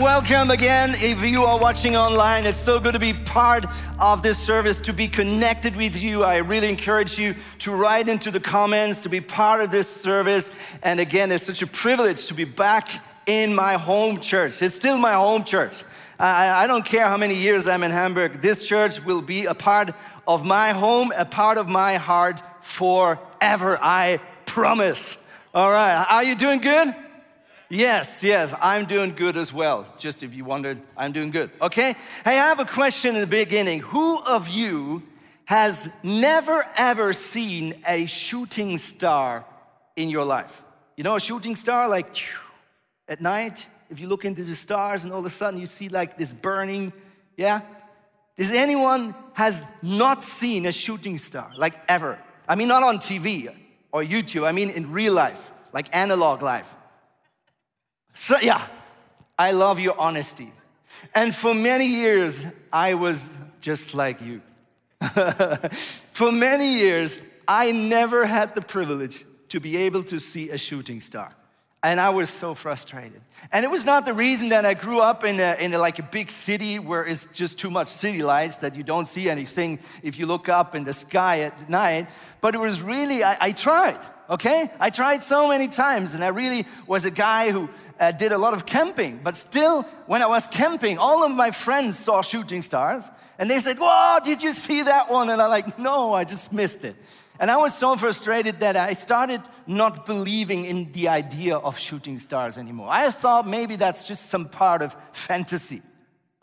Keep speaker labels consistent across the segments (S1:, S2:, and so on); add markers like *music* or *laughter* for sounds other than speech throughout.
S1: welcome again. If you are watching online, it's so good to be part of this service, to be connected with you. I really encourage you to write into the comments, to be part of this service. And again, it's such a privilege to be back in my home church. It's still my home church. I, I don't care how many years I'm in Hamburg, this church will be a part of my home, a part of my heart forever. I promise. All right, are you doing good? Yes, yes, I'm doing good as well. Just if you wondered, I'm doing good. Okay? Hey, I have a question in the beginning. Who of you has never ever seen a shooting star in your life? You know, a shooting star, like at night, if you look into the stars and all of a sudden you see like this burning, yeah? Does anyone has not seen a shooting star, like ever? I mean, not on TV or YouTube, I mean in real life, like analog life. So, yeah, I love your honesty. And for many years, I was just like you. *laughs* for many years, I never had the privilege to be able to see a shooting star. And I was so frustrated. And it was not the reason that I grew up in, a, in a, like a big city where it's just too much city lights that you don't see anything if you look up in the sky at night. But it was really, I, I tried, okay? I tried so many times. And I really was a guy who uh, did a lot of camping, but still, when I was camping, all of my friends saw shooting stars, and they said, "Whoa, did you see that one?" And I'm like, "No, I just missed it." And I was so frustrated that I started not believing in the idea of shooting stars anymore. I thought maybe that's just some part of fantasy.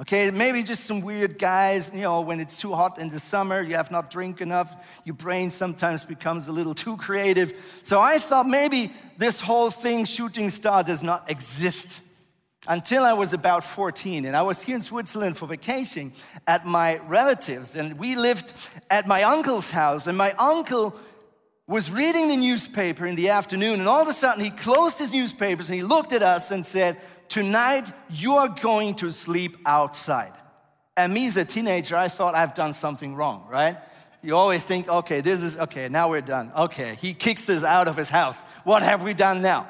S1: Okay, maybe just some weird guys, you know, when it's too hot in the summer, you have not drink enough, your brain sometimes becomes a little too creative. So I thought maybe this whole thing, shooting star, does not exist until I was about 14. And I was here in Switzerland for vacation at my relatives, and we lived at my uncle's house, and my uncle was reading the newspaper in the afternoon, and all of a sudden he closed his newspapers and he looked at us and said, Tonight, you are going to sleep outside. And me as a teenager, I thought I've done something wrong, right? You always think, okay, this is, okay, now we're done. Okay, he kicks us out of his house. What have we done now?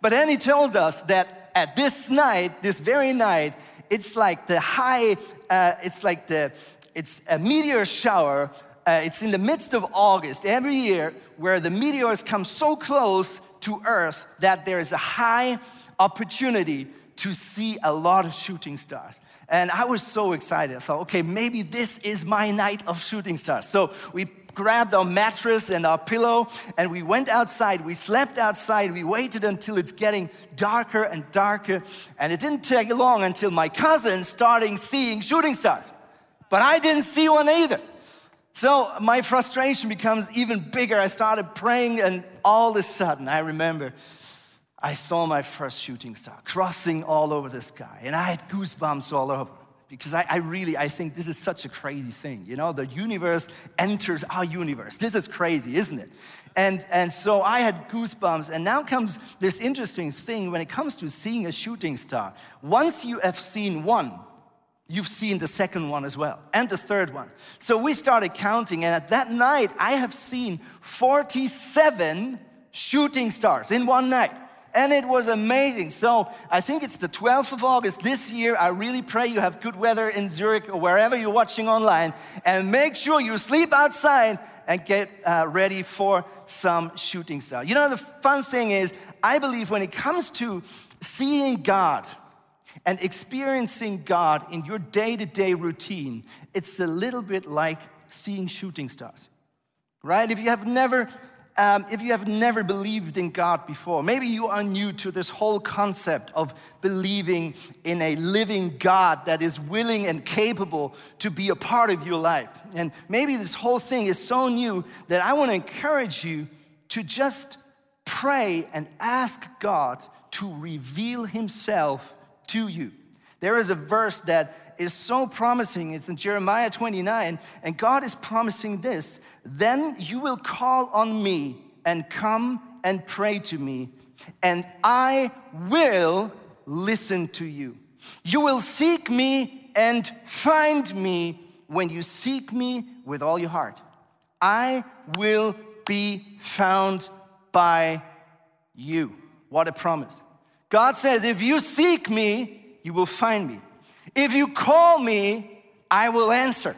S1: But then he told us that at this night, this very night, it's like the high, uh, it's like the, it's a meteor shower. Uh, it's in the midst of August every year where the meteors come so close to Earth that there is a high opportunity to see a lot of shooting stars. And I was so excited. I thought, okay, maybe this is my night of shooting stars. So we grabbed our mattress and our pillow and we went outside. We slept outside. We waited until it's getting darker and darker. And it didn't take long until my cousin started seeing shooting stars. But I didn't see one either. So my frustration becomes even bigger. I started praying, and all of a sudden, I remember I saw my first shooting star crossing all over the sky, and I had goosebumps all over because I, I, really I think this is such a crazy thing. You know, the universe enters our universe. This is crazy, isn't it? And and so I had goosebumps. And now comes this interesting thing when it comes to seeing a shooting star. Once you have seen one, you've seen the second one as well, and the third one. So we started counting, and at that night I have seen 47 shooting stars in one night and it was amazing. So I think it's the 12th of August this year. I really pray you have good weather in Zurich or wherever you're watching online, and make sure you sleep outside and get uh, ready for some shooting star. You know, the fun thing is, I believe when it comes to seeing God and experiencing God in your day to day routine, it's a little bit like seeing shooting stars, right? If you have never um, if you have never believed in God before, maybe you are new to this whole concept of believing in a living God that is willing and capable to be a part of your life. And maybe this whole thing is so new that I want to encourage you to just pray and ask God to reveal Himself to you. There is a verse that is so promising. It's in Jeremiah 29, and God is promising this Then you will call on me and come and pray to me, and I will listen to you. You will seek me and find me when you seek me with all your heart. I will be found by you. What a promise. God says, if you seek me, you will find me. If you call me, I will answer.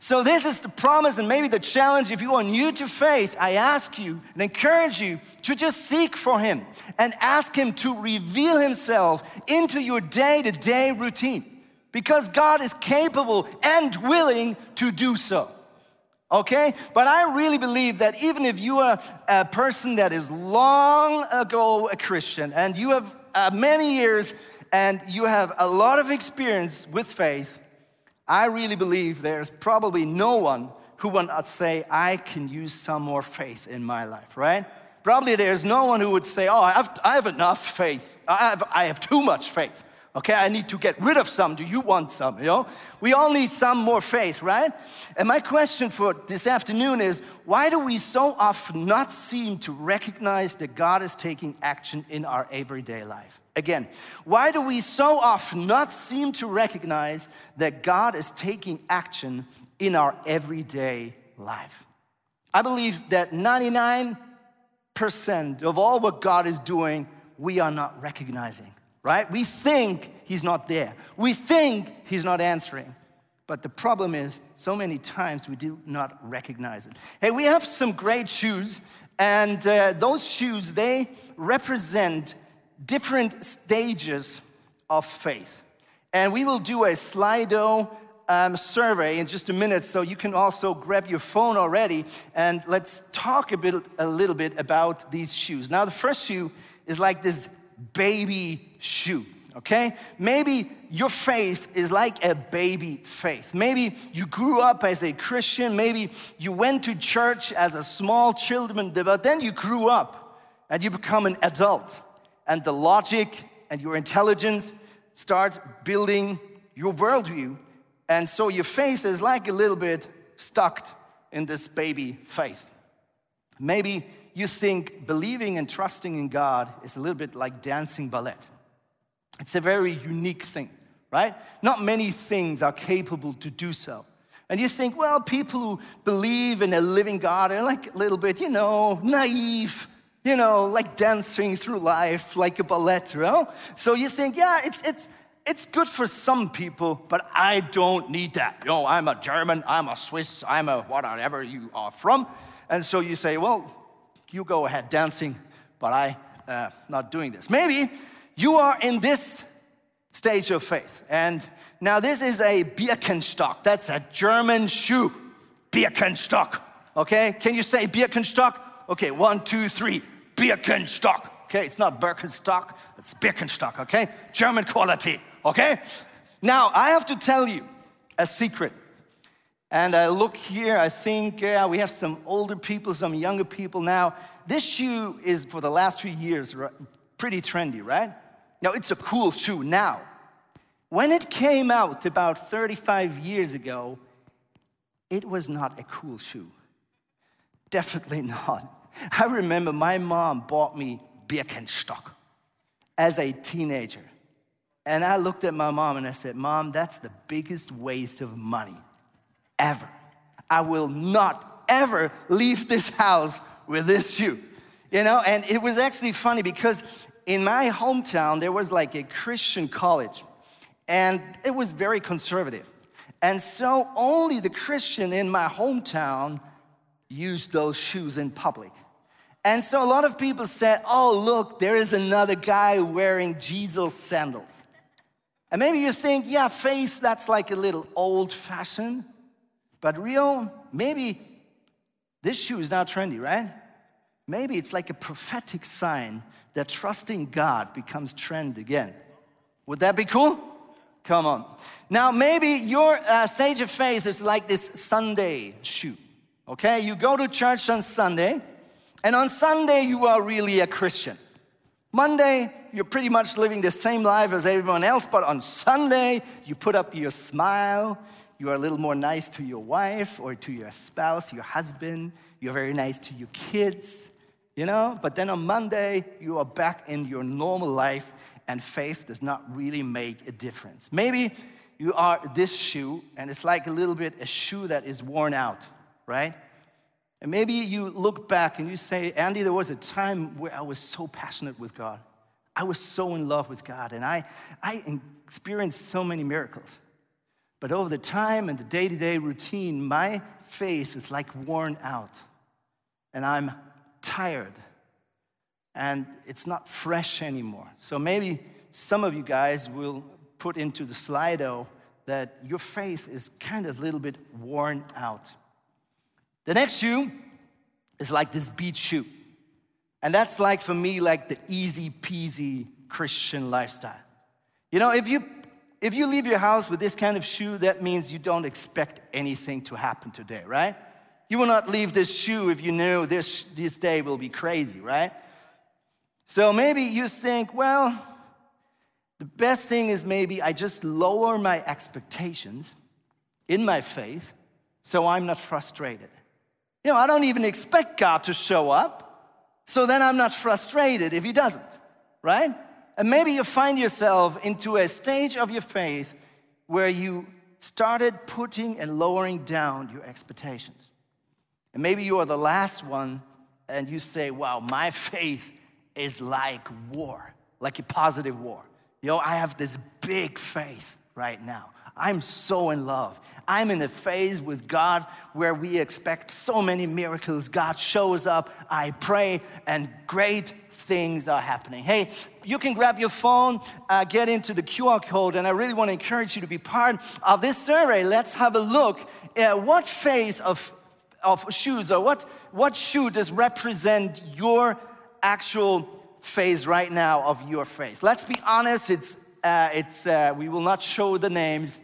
S1: So, this is the promise and maybe the challenge. If you are new to faith, I ask you and encourage you to just seek for Him and ask Him to reveal Himself into your day to day routine because God is capable and willing to do so. Okay? But I really believe that even if you are a person that is long ago a Christian and you have uh, many years and you have a lot of experience with faith, I really believe there's probably no one who would not say, I can use some more faith in my life, right? Probably there's no one who would say, Oh, I have, I have enough faith. I have, I have too much faith. Okay, I need to get rid of some. Do you want some? You know, we all need some more faith, right? And my question for this afternoon is why do we so often not seem to recognize that God is taking action in our everyday life? Again, why do we so often not seem to recognize that God is taking action in our everyday life? I believe that 99% of all what God is doing, we are not recognizing, right? We think He's not there, we think He's not answering. But the problem is, so many times we do not recognize it. Hey, we have some great shoes, and uh, those shoes, they represent different stages of faith. And we will do a Slido um, survey in just a minute, so you can also grab your phone already and let's talk a, bit, a little bit about these shoes. Now, the first shoe is like this baby shoe okay? Maybe your faith is like a baby faith. Maybe you grew up as a Christian, maybe you went to church as a small children, but then you grew up and you become an adult and the logic and your intelligence start building your worldview. And so your faith is like a little bit stuck in this baby faith. Maybe you think believing and trusting in God is a little bit like dancing ballet. It's a very unique thing, right? Not many things are capable to do so. And you think, well, people who believe in a living God are like a little bit, you know, naive, you know, like dancing through life like a ballet, you know? So you think, yeah, it's, it's, it's good for some people, but I don't need that. You know, I'm a German, I'm a Swiss, I'm a whatever you are from. And so you say, well, you go ahead dancing, but I uh, not doing this. Maybe you are in this stage of faith. And now this is a Birkenstock. That's a German shoe. Birkenstock. Okay? Can you say Birkenstock? Okay, one, two, three. Birkenstock. Okay, it's not Birkenstock, it's Birkenstock, okay? German quality, okay? Now, I have to tell you a secret. And I look here, I think yeah, we have some older people, some younger people now. This shoe is for the last few years pretty trendy, right? Now, it's a cool shoe now. When it came out about 35 years ago, it was not a cool shoe. Definitely *laughs* not. I remember my mom bought me Birkenstock as a teenager. And I looked at my mom and I said, Mom, that's the biggest waste of money ever. I will not ever leave this house with this shoe. You know, and it was actually funny because in my hometown, there was like a Christian college, and it was very conservative. And so only the Christian in my hometown used those shoes in public. And so a lot of people said, oh, look, there is another guy wearing Jesus sandals. And maybe you think, yeah, faith, that's like a little old fashioned. But real, maybe this shoe is now trendy, right? Maybe it's like a prophetic sign that trusting God becomes trend again. Would that be cool? Come on. Now, maybe your uh, stage of faith is like this Sunday shoe. Okay, you go to church on Sunday, and on Sunday, you are really a Christian. Monday, you're pretty much living the same life as everyone else, but on Sunday, you put up your smile, you are a little more nice to your wife or to your spouse, your husband, you're very nice to your kids, you know? But then on Monday, you are back in your normal life, and faith does not really make a difference. Maybe you are this shoe, and it's like a little bit a shoe that is worn out, right? And maybe you look back and you say, Andy, there was a time where I was so passionate with God. I was so in love with God and I, I experienced so many miracles. But over the time and the day to day routine, my faith is like worn out. And I'm tired. And it's not fresh anymore. So maybe some of you guys will put into the Slido that your faith is kind of a little bit worn out. The next shoe is like this beach shoe. And that's like for me, like the easy peasy Christian lifestyle. You know, if you if you leave your house with this kind of shoe, that means you don't expect anything to happen today, right? You will not leave this shoe if you know this, this day will be crazy, right? So maybe you think, well, the best thing is maybe I just lower my expectations in my faith so I'm not frustrated. You know, I don't even expect God to show up, so then I'm not frustrated if He doesn't, right? And maybe you find yourself into a stage of your faith where you started putting and lowering down your expectations. And maybe you are the last one and you say, wow, my *laughs* faith is like war, like a positive war. You know, I have this big faith right now. I'm so in love. I'm in a phase with God where we expect so many miracles. God shows up, I pray, and great things are happening. Hey, you can grab your phone, uh, get into the QR code, and I really want to encourage you to be part of this survey. Let's have a look at what phase of, of shoes or what, what shoe does represent your actual phase right now of your faith. Let's be honest, it's, uh, it's, uh, we will not show the names.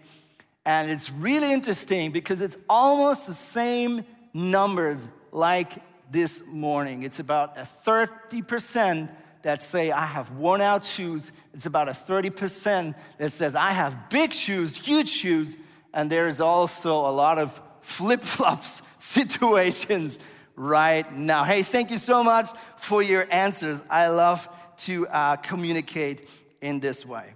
S1: And it's really interesting because it's almost the same numbers like this morning. It's about a 30% that say, I have worn out shoes. It's about a 30% that says, I have big shoes, huge shoes. And there's also a lot of flip flops *laughs* situations right now. Hey, thank you so much for your answers. I love to uh, communicate in this way.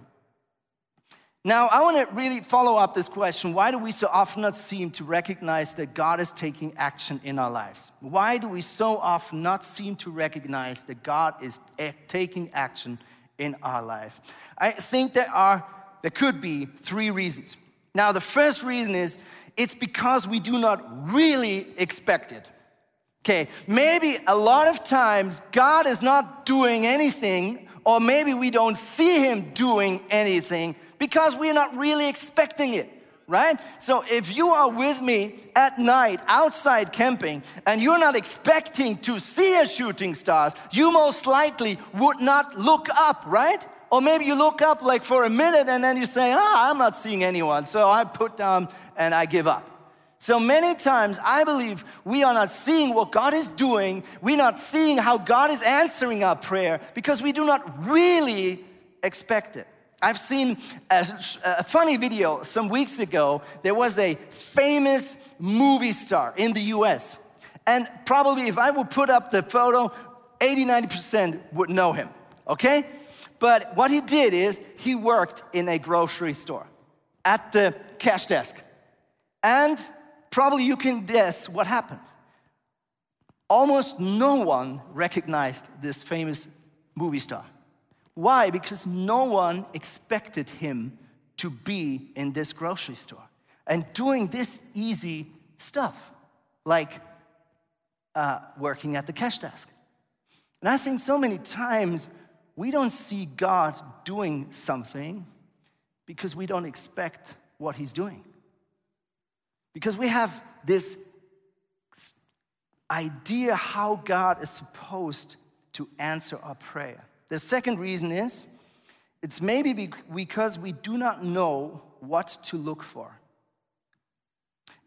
S1: Now, I want to really follow up this question. Why do we so often not seem to recognize that God is taking action in our lives? Why do we so often not seem to recognize that God is eh, taking action in our life? I think there are, there could be three reasons. Now, the first reason is it's because we do not really expect it. Okay, maybe a lot of times God is not doing anything, or maybe we don't see Him doing anything because we're not really expecting it, right? So if you are with me at night outside camping and you're not expecting to see a shooting stars, you most likely would not look up, right? Or maybe you look up like for a minute and then you say, ah, I'm not seeing anyone. So I put down and I give up. So many times I believe we are not seeing what God is doing. We're not seeing how God is answering our prayer because we do not really expect it. I've seen a, a, funny video some weeks ago. There was a famous movie star in the US. And probably if I would put up the photo, 80 90% would know him, okay? But what he did is he worked in a grocery store at the cash desk. And probably you can guess what happened. Almost no one recognized this famous movie star. Why? Because no one expected him to be in this grocery store and doing this easy stuff, like uh, working at the cash desk. And I think so many times we don't see God doing something because we don't expect what He's doing. Because we have this idea how God is supposed to answer our prayer. The second reason is it's maybe because we do not know what to look for.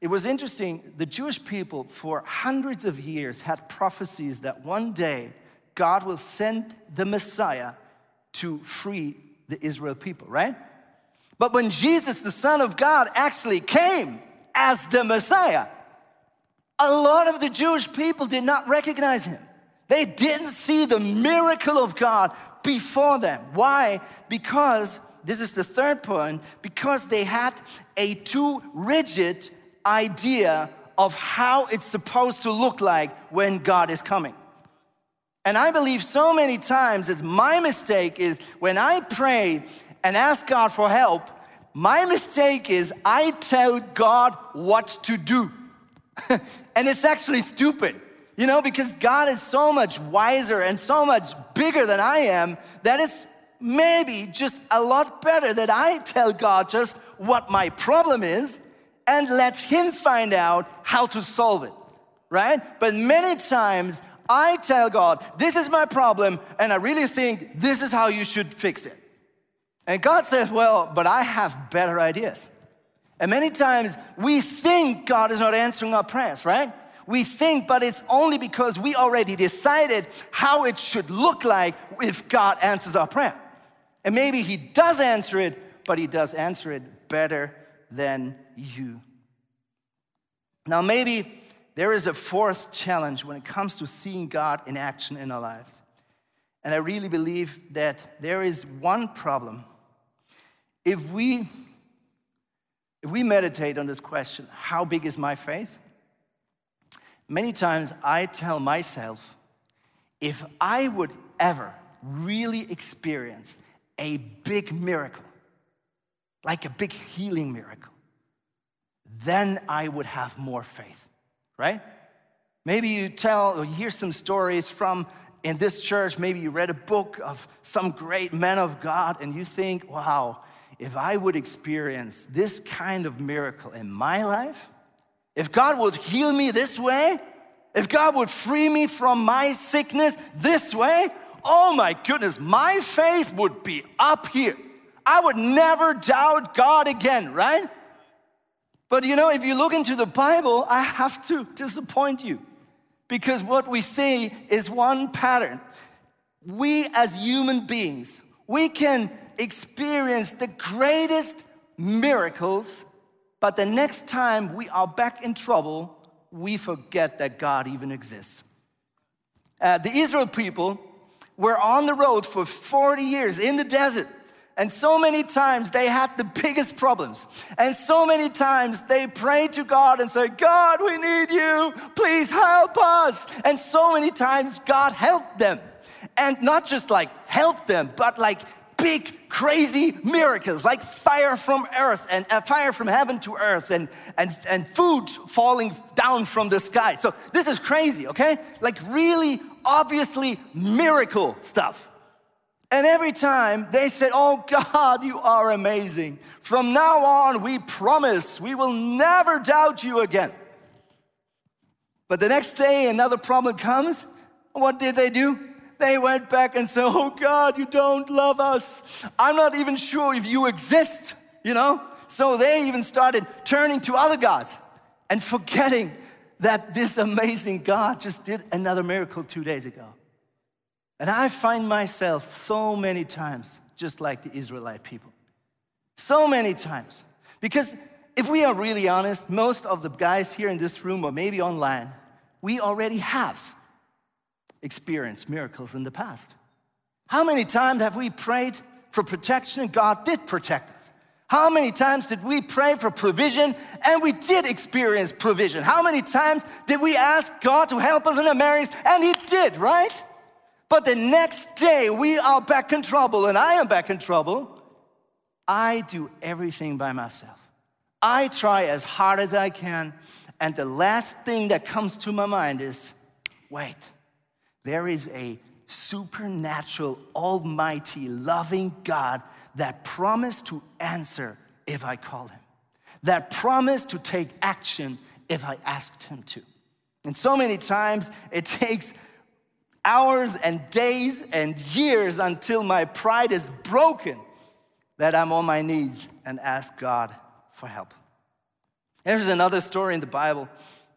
S1: It was interesting, the Jewish people for hundreds of years had prophecies that one day God will send the Messiah to free the Israel people, right? But when Jesus, the Son of God, actually came as the Messiah, a lot of the Jewish people did not recognize him. They didn't see the miracle of God before them. Why? Because, this is the third point, because they had a too rigid idea of how it's supposed to look like when God is coming. And I believe so many times it's my mistake is when I pray and ask God for help, my mistake is I tell God what to do. *laughs* and it's actually stupid, you know, because God is so much wiser and so much bigger than I am that it's maybe just a lot better that I tell God just what my problem is and let Him find out how to solve it, right? But many times I tell God, this is my problem, and I really think this is how you should fix it. And God says, well, but I have better ideas. And many times we think God is not answering our prayers, right? We think, but it's only because we already decided how it should look like if God answers our prayer. And maybe He does answer it, but He does answer it better than you. Now, maybe there is a fourth challenge when it comes to seeing God in action in our lives. And I really believe that there is one problem. If we if we meditate on this question, how big is my faith? Many times I tell myself, if I would ever really experience a big miracle, like a big healing miracle, then I would have more faith right? Maybe you tell or hear some stories from in this church, maybe you read a book of some great man of God and you think, wow, if I would experience this kind of miracle in my life, if God would heal me this way, if God would free me from my sickness this way, oh my goodness, my faith would be up here. I would never doubt God again, right? But you know, if you look into the Bible, I have to disappoint you because what we see is one pattern. We as human beings, we can experience the greatest miracles, but the next time we are back in trouble, we forget that God even exists. Uh, the Israel people were on the road for 40 years in the desert. And so many times they had the biggest problems. And so many times they prayed to God and said, God, we need you. Please help us. And so many times God helped them. And not just like helped them, but like big, crazy miracles, like fire from earth and uh, fire from heaven to earth and, and, and food falling down from the sky. So this is crazy, okay? Like really obviously miracle stuff. And every time they said, Oh God, you are amazing. From now on, we promise we will never doubt you again. But the next day, another problem comes. What did they do? They went back and said, Oh God, you don't love us. I'm not even sure if you exist, you know? So they even started turning to other gods and forgetting that this amazing God just did another miracle two days ago. And I find myself so many times just like the Israelite people. So many times. Because if we are really honest, most of the guys here in this room or maybe online, we already have experienced miracles in the past. How many times have we prayed for protection and God did protect us? How many times did we pray for provision and we did experience provision? How many times did we ask God to help us in the marriage and He did, right? But the next day we are back in trouble and I am back in trouble. I do everything by myself. I try as hard as I can. And the last thing that comes to my mind is wait, there is a supernatural, almighty, loving God that promised to answer if I call him, that promised to take action if I asked him to. And so many times it takes hours and days and years until my pride is broken that I'm on my knees and ask God for help. There's another story in the Bible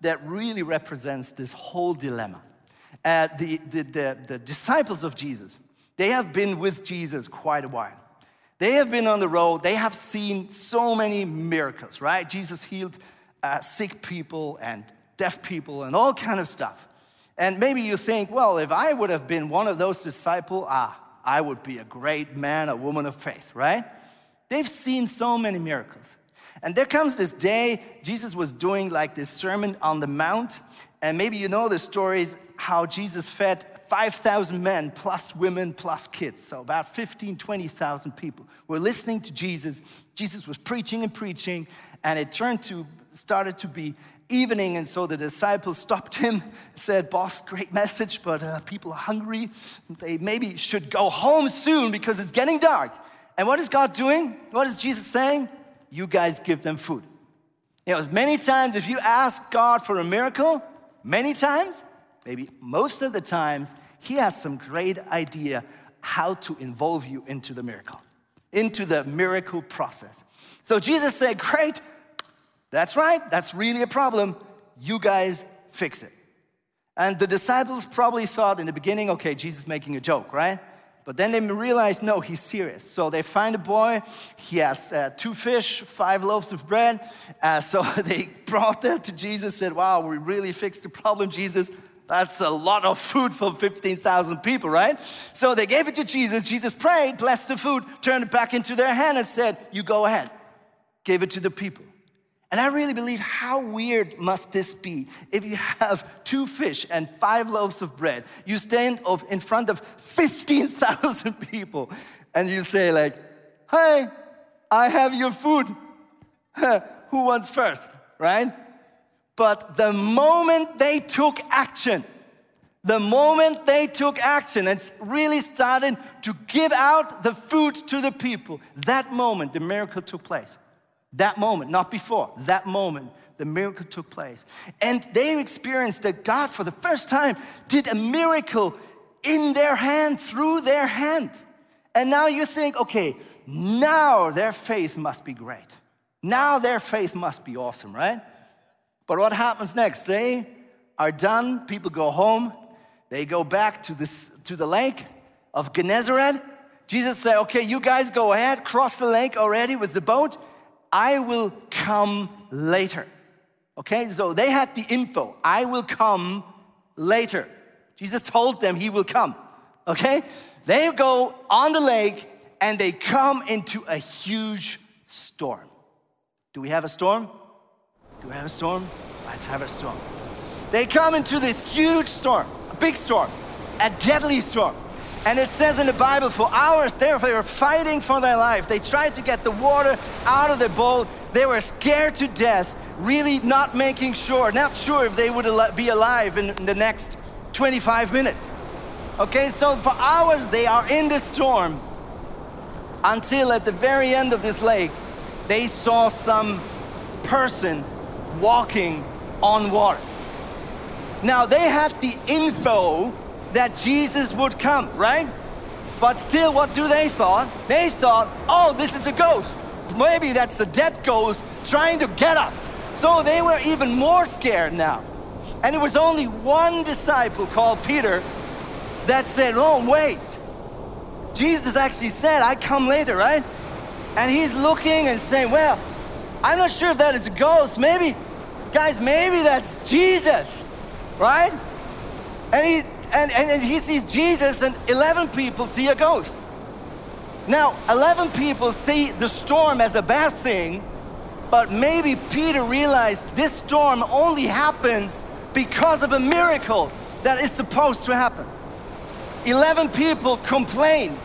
S1: that really represents this whole dilemma. Uh, the, the, the, the disciples of Jesus, they have been with Jesus quite a while. They have been on the road, they have seen so many miracles, right? Jesus healed uh, sick people and deaf people and all kind of stuff. And maybe you think, well, if I would have been one of those disciples, ah, I would be a great man, a woman of faith, right? They've seen so many miracles. And there comes this day, Jesus was doing like this Sermon on the Mount. And maybe you know the stories how Jesus fed 5,000 men plus women plus kids. So about 15, 20,000 people were listening to Jesus. Jesus was preaching and preaching, and it turned to, started to be evening, and so the disciples stopped him and said, Boss, great message, but uh, people are hungry. They maybe should go home soon because it's getting dark. And what is God doing? What is Jesus saying? You guys give them food. You know, many times if you ask God for a miracle, many times, maybe most of the times, He has some great idea how to involve you into the miracle, into the miracle process. So Jesus said, Great, that's right, that's really a problem. You guys fix it. And the disciples probably thought in the beginning, okay, Jesus making a joke, right? But then they realized, no, he's serious. So they find a boy. He has uh, two fish, five loaves of bread. Uh, so *laughs* they brought that to Jesus, said, wow, we really fixed the problem, Jesus. That's a lot of food for 15,000 people, right? So they gave it to Jesus. Jesus prayed, blessed the food, turned it back into their hand, and said, You go ahead. Gave it to the people. And I really believe how weird must this be if you have two fish and five loaves of bread. You stand in front of 15,000 *laughs* people and you say like, "Hey, I have your food. *laughs* Who wants first?" Right? But the moment they took action, the moment they took action and really started to give out the food to the people, that moment the miracle took place. That moment, not before, that moment, the miracle took place. And they experienced that God, for the first time, did a miracle in their hand, through their hand. And now you think, okay, now their faith must be great. Now their faith must be awesome, right? But what happens next? They are done, people go home, they go back to, this, to the lake of Gennesaret. Jesus said, okay, you guys go ahead, cross the lake already with the boat. I will come later. Okay, so they had the info. I will come later. Jesus told them he will come. Okay, they go on the lake and they come into a huge storm. Do we have a storm? We have a storm? Let's have a storm. They come into this huge storm, a big storm, a deadly storm. And it says in the Bible, for hours they were fighting for their life. They tried to get the water out of the boat. They were scared to death, really not making sure, not sure if they would be alive in the next 25 minutes. Okay, so for hours they are in the storm until at the very end of this lake, they saw some person walking on water. Now they had the info that Jesus would come, right? But still, what do they thought? They thought, oh, this is a ghost. Maybe that's a dead ghost trying to get us. So they were even more scared now. And it was only one disciple called Peter that said, oh, wait. Jesus actually said, I come later, right? And he's looking and saying, well, I'm not sure if that is a ghost. Maybe, guys, maybe that's Jesus, right? And he and, and, and he sees Jesus, and 11 people see a ghost. Now, 11 people see the storm as a bad thing, but maybe Peter realized this storm only happens because of a miracle that is supposed to happen. 11 people complain,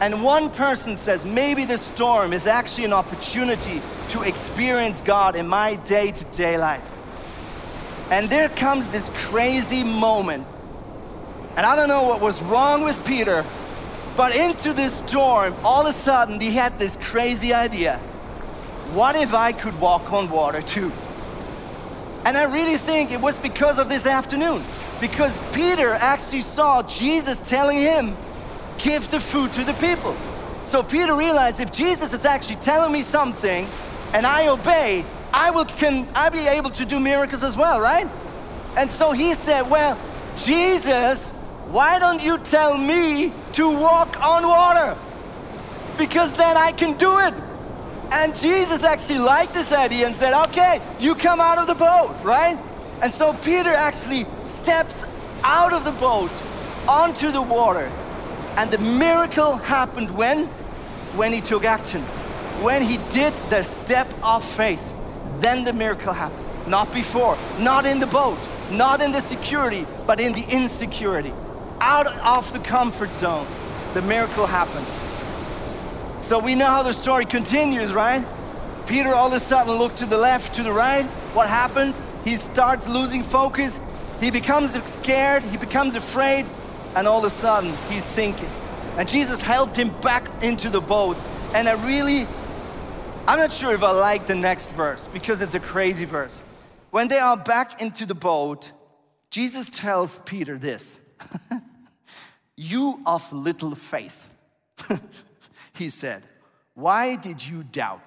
S1: and one person says, maybe the storm is actually an opportunity to experience God in my day to day life. And there comes this crazy moment and I don't know what was wrong with Peter, but into this storm, all of a sudden he had this crazy idea. What if I could walk on water too? And I really think it was because of this afternoon. Because Peter actually saw Jesus telling him, give the food to the people. So Peter realized if Jesus is actually telling me something and I obey, I will can I be able to do miracles as well, right? And so he said, Well, Jesus why don't you tell me to walk on water? Because then I can do it. And Jesus actually liked this idea and said, Okay, you come out of the boat, right? And so Peter actually steps out of the boat onto the water. And the miracle happened when? When he took action. When he did the step of faith. Then the miracle happened. Not before, not in the boat, not in the security, but in the insecurity. out of the comfort zone, the miracle happened. So we know how the story continues, right? Peter all of a sudden looked to the left, to the right. What happened? He starts losing focus. He becomes scared. He becomes afraid. And all of a sudden, he's sinking. And Jesus helped him back into the boat. And I really, I'm not sure if I like the next verse because it's a crazy verse. When they are back into the boat, Jesus tells Peter this *laughs* You of little faith, *laughs* he said, why did you doubt?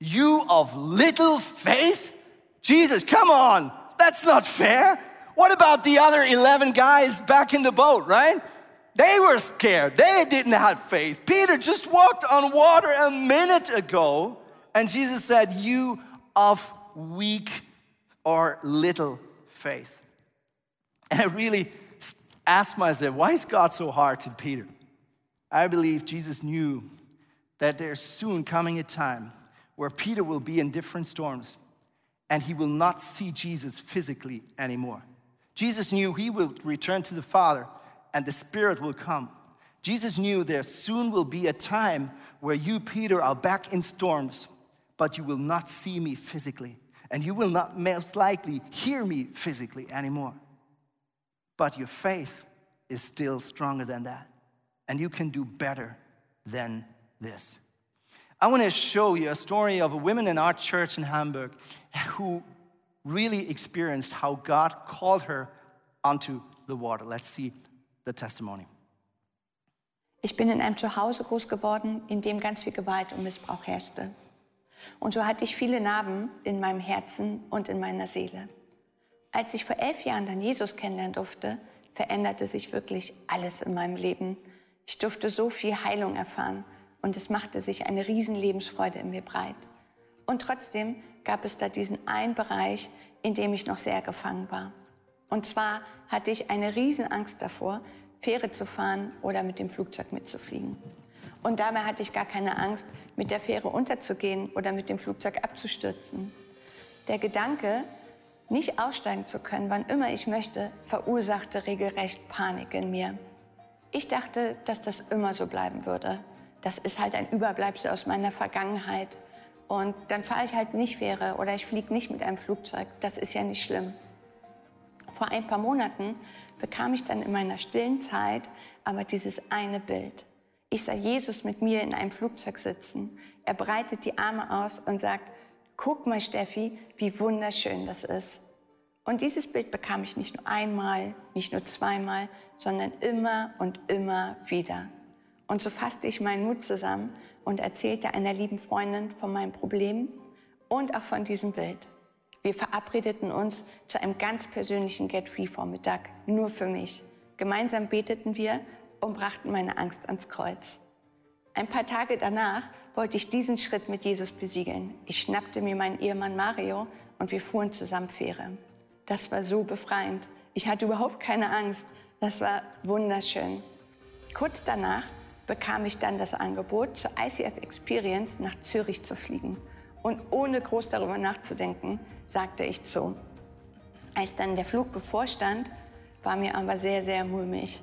S1: You of little faith? Jesus, come on, that's not fair. What about the other 11 guys back in the boat, right? They were scared. They didn't have faith. Peter just walked on water a minute ago, and Jesus said, You of weak or little faith. And I really asked myself, why is God so hard to Peter? I believe Jesus knew that there's soon coming a time where Peter will be in different storms and he will not see Jesus physically anymore. Jesus knew he will return to the Father and the Spirit will come. Jesus knew there soon will be a time where you, Peter, are back in storms, but you will not see me physically, and you will not most likely hear me physically anymore. But your faith is still stronger than that, and you can do better than this. I want to show you a story of a woman in our church in Hamburg who really experienced how God called her onto the water. Let's see the testimony.
S2: Ich bin in einem Zuhause groß geworden, in dem ganz viel Gewalt und Missbrauch herrschte. Und so hatte ich viele Narben in meinem Herzen und in meiner Seele. Als ich vor elf Jahren dann Jesus kennenlernen durfte, veränderte sich wirklich alles in meinem Leben. Ich durfte so viel Heilung erfahren und es machte sich eine riesen Lebensfreude in mir breit. Und trotzdem gab es da diesen einen Bereich, in dem ich noch sehr gefangen war. Und zwar hatte ich eine riesen Angst davor, Fähre zu fahren oder mit dem Flugzeug mitzufliegen. Und dabei hatte ich gar keine Angst, mit der Fähre unterzugehen oder mit dem Flugzeug abzustürzen. Der Gedanke, nicht aussteigen zu können, wann immer ich möchte, verursachte regelrecht Panik in mir. Ich dachte, dass das immer so bleiben würde das ist halt ein Überbleibsel aus meiner Vergangenheit. Und dann fahre ich halt nicht Fähre oder ich fliege nicht mit einem Flugzeug. Das ist ja nicht schlimm. Vor ein paar Monaten bekam ich dann in meiner stillen Zeit aber dieses eine Bild. Ich sah Jesus mit mir in einem Flugzeug sitzen. Er breitet die Arme aus und sagt, guck mal Steffi, wie wunderschön das ist. Und dieses Bild bekam ich nicht nur einmal, nicht nur zweimal, sondern immer und immer wieder. Und so fasste ich meinen Mut zusammen und erzählte einer lieben Freundin von meinem Problem und auch von diesem Bild. Wir verabredeten uns zu einem ganz persönlichen Get-Free-Vormittag, nur für mich. Gemeinsam beteten wir und brachten meine Angst ans Kreuz. Ein paar Tage danach wollte ich diesen Schritt mit Jesus besiegeln. Ich schnappte mir meinen Ehemann Mario und wir fuhren zusammen Fähre. Das war so befreiend. Ich hatte überhaupt keine Angst. Das war wunderschön. Kurz danach bekam ich dann das Angebot, zur ICF Experience nach Zürich zu fliegen. Und ohne groß darüber nachzudenken, sagte ich zu. Als dann der Flug bevorstand, war mir aber sehr, sehr mulmig.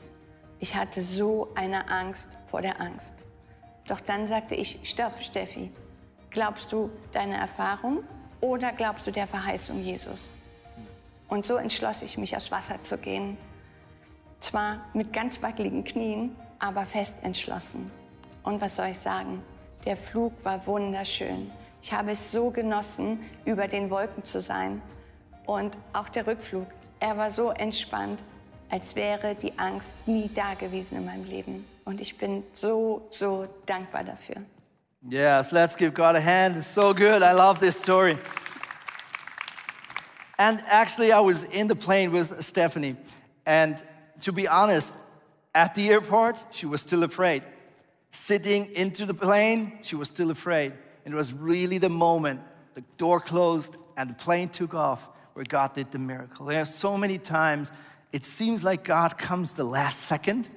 S2: Ich hatte so eine Angst vor der Angst. Doch dann sagte ich, stopp, Steffi, glaubst du deine Erfahrung oder glaubst du der Verheißung Jesus? Und so entschloss ich mich, aufs Wasser zu gehen. Zwar mit ganz wackeligen Knien, aber fest entschlossen. Und was soll ich sagen? Der Flug war wunderschön. Ich habe es so genossen, über den Wolken zu sein. Und auch der Rückflug, er war so entspannt, als wäre die Angst nie da gewesen in meinem Leben. Und ich bin so, so dankbar dafür.
S1: Yes, let's give God a hand. It's so good. I love this story. And actually, I was in the plane with Stephanie. And to be honest, At the airport, she was still afraid. Sitting into the plane, she was still afraid. And it was really the moment the door closed and the plane took off where God did the miracle. There are so many times it seems like God comes the last second,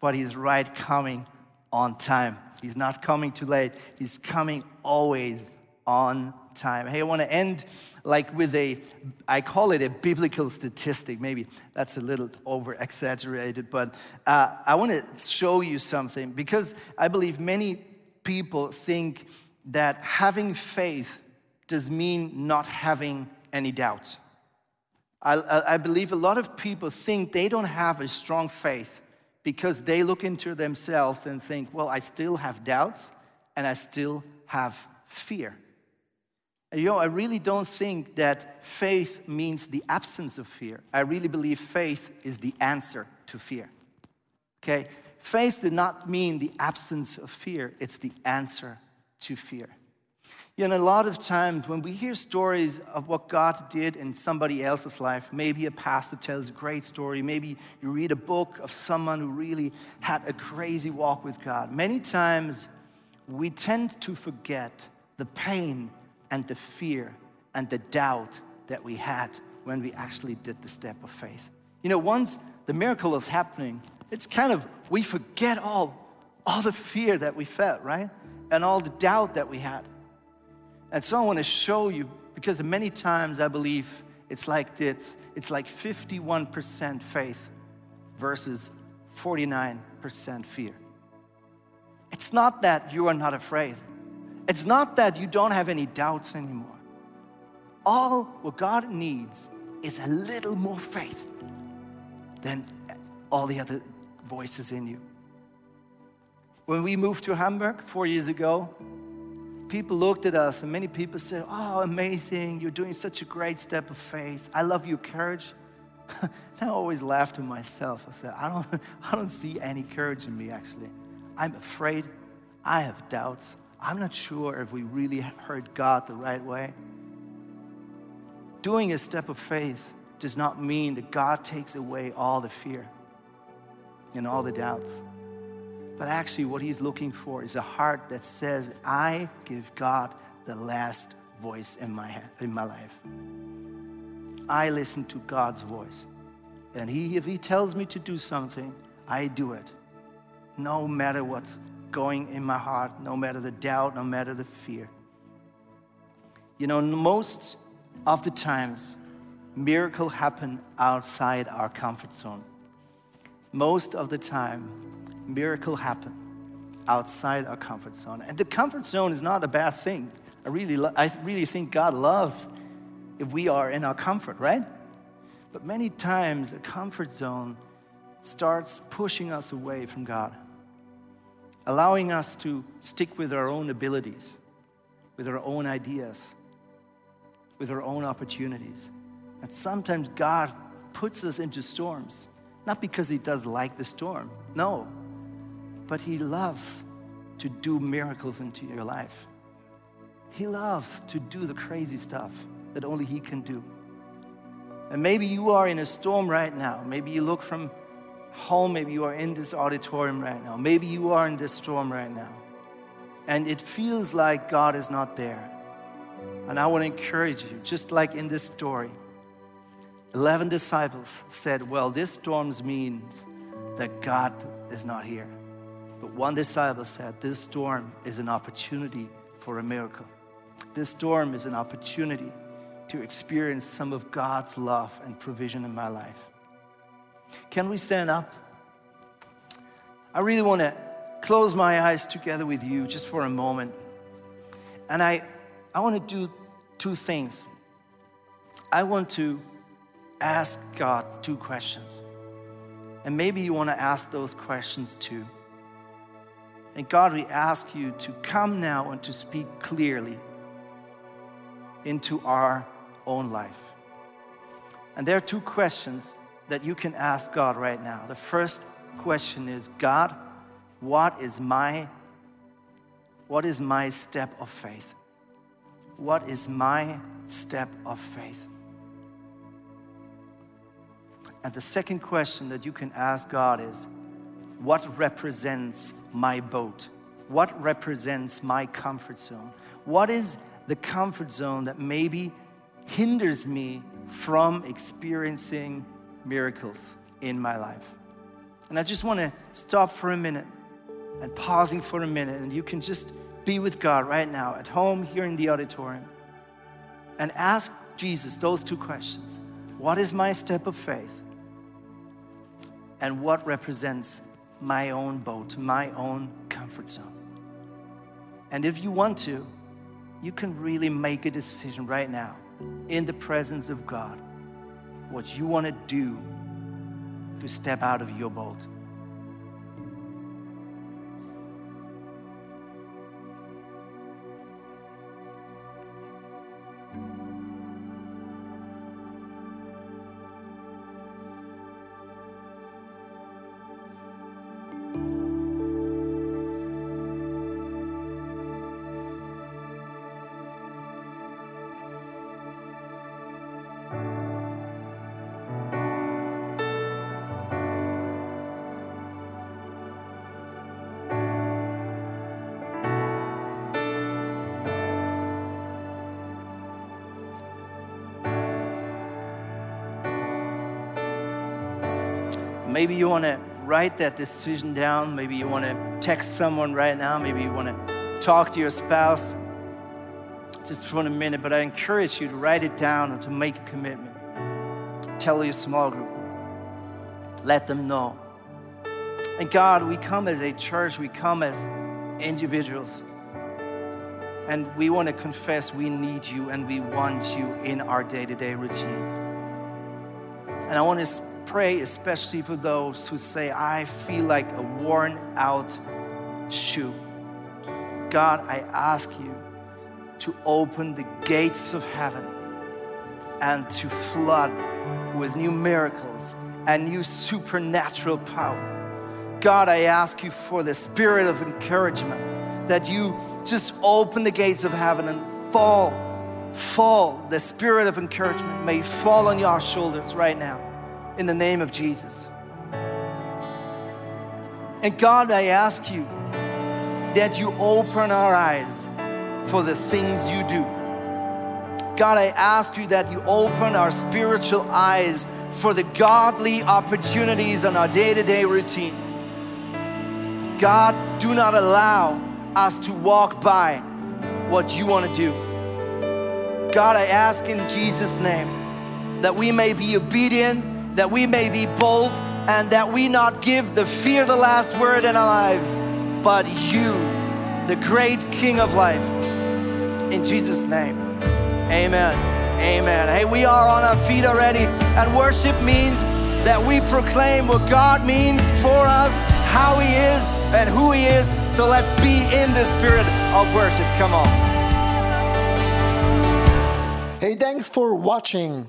S1: but He's right coming on time. He's not coming too late, He's coming always on time. Hey, I want to end like with a, I call it a biblical statistic. Maybe that's a little over exaggerated, but uh, I want to show you something because I believe many people think that having faith does mean not having any doubts. I, I, believe a lot of people think they don't have a strong faith because they look into themselves and think, well, I still have doubts and I still have fear. You know, I really don't think that faith means the absence of fear. I really believe faith is the answer to fear. Okay? Faith did not mean the absence of fear, it's the answer to fear. You know, a lot of times when we hear stories of what God did in somebody else's life, maybe a pastor tells a great story, maybe you read a book of someone who really had a crazy walk with God. Many times we tend to forget the pain and the fear and the doubt that we had when we actually did the step of faith. You know, once the miracle is happening, it's kind of, we forget all, all the fear that we felt, right? And all the doubt that we had. And so I want to show you, because many times I believe it's like this it's like 51% faith versus 49% fear. It's not that you are not afraid, it's not that you don't have any doubts anymore. All what God needs is a little more faith than all the other voices in you. When we moved to Hamburg four years ago, people looked at us and many people said, Oh, amazing, you're doing such a great step of faith. I love your courage. *laughs* I always laughed to myself. I said, I don't, *laughs* I don't see any courage in me actually. I'm afraid. I have doubts. I'm not sure if we really heard God the right way. Doing a step of faith does not mean that God takes away all the fear and all the doubts. But actually, what he's looking for is a heart that says, I give God the last voice in my, in my life. I listen to God's voice. And he, if he tells me to do something, I do it. No matter what's going in my heart, no matter the doubt, no matter the fear. You know, most of the times, miracles happen outside our comfort zone. Most of the time, miracle happen outside our comfort zone. And the comfort zone is not a bad thing. I really, I really think God loves if we are in our comfort, right? But many times, a comfort zone starts pushing us away from God, allowing us to stick with our own abilities, with our own ideas, with our own opportunities. And sometimes God puts us into storms, not because He does like the storm, no, but He loves to do miracles into your life. He loves to do the crazy stuff that only He can do. And maybe you are in a storm right now. Maybe you look from home, maybe you are in this auditorium right now. Maybe you are in this storm right now. And it feels like God is not there. And I want to encourage you, just like in this story, 11 disciples said, Well, this storm means that God is not here. But one disciple said, This storm is an opportunity for a miracle. This storm is an opportunity to experience some of God's love and provision in my life. Can we stand up? I really want to close my eyes together with you just for a moment. And I, I want to do two things. I want to ask God two questions. And maybe you want to ask those questions too. And God, we ask you to come now and to speak clearly into our own life. And there are two questions that you can ask God right now. The first question is God, what is my what is my step of faith? What is my step of faith? And the second question that you can ask God is what represents my boat? What represents my comfort zone? What is the comfort zone that maybe hinders me from experiencing miracles in my life? And I just want to stop for a minute and pausing for a minute, and you can just be with God right now at home here in the auditorium. and ask Jesus those two questions What is my step of faith? And what represents my own boat, my own comfort zone? And if you want to, you can really make a decision right now in the presence of God what you want to do to step out of your boat. You want to write that decision down. Maybe you want to text someone right now. Maybe you want to talk to your spouse just for a minute. But I encourage you to write it down and to make a commitment. Tell your small group. Let them know. And God, we come as a church, we come as individuals. And we want to confess we need you and we want you in our day to day routine. And I want to pray especially for those who say, I feel like a worn out shoe. God, I ask you to open the gates of heaven and to flood with new miracles and new supernatural power. God, I ask you for the spirit of encouragement that you just open the gates of heaven and fall, fall. The spirit of encouragement may fall on your shoulders right now in the name of Jesus. And God, I ask you that you open our eyes for the things you do. God, I ask you that you open our spiritual eyes for the godly opportunities in our day to day routine. God, do not allow us to walk by what you want to do. God, I ask in Jesus' name that we may be obedient, that we may be bold, and that we not give the fear the last word in our lives, but you, the great King of life. In Jesus' name, amen. Amen. Hey, we are on our feet already, and worship means that we proclaim what God means for us, how He is, and who He is. So let's be in the spirit of worship. Come on.
S3: Hey, thanks for watching.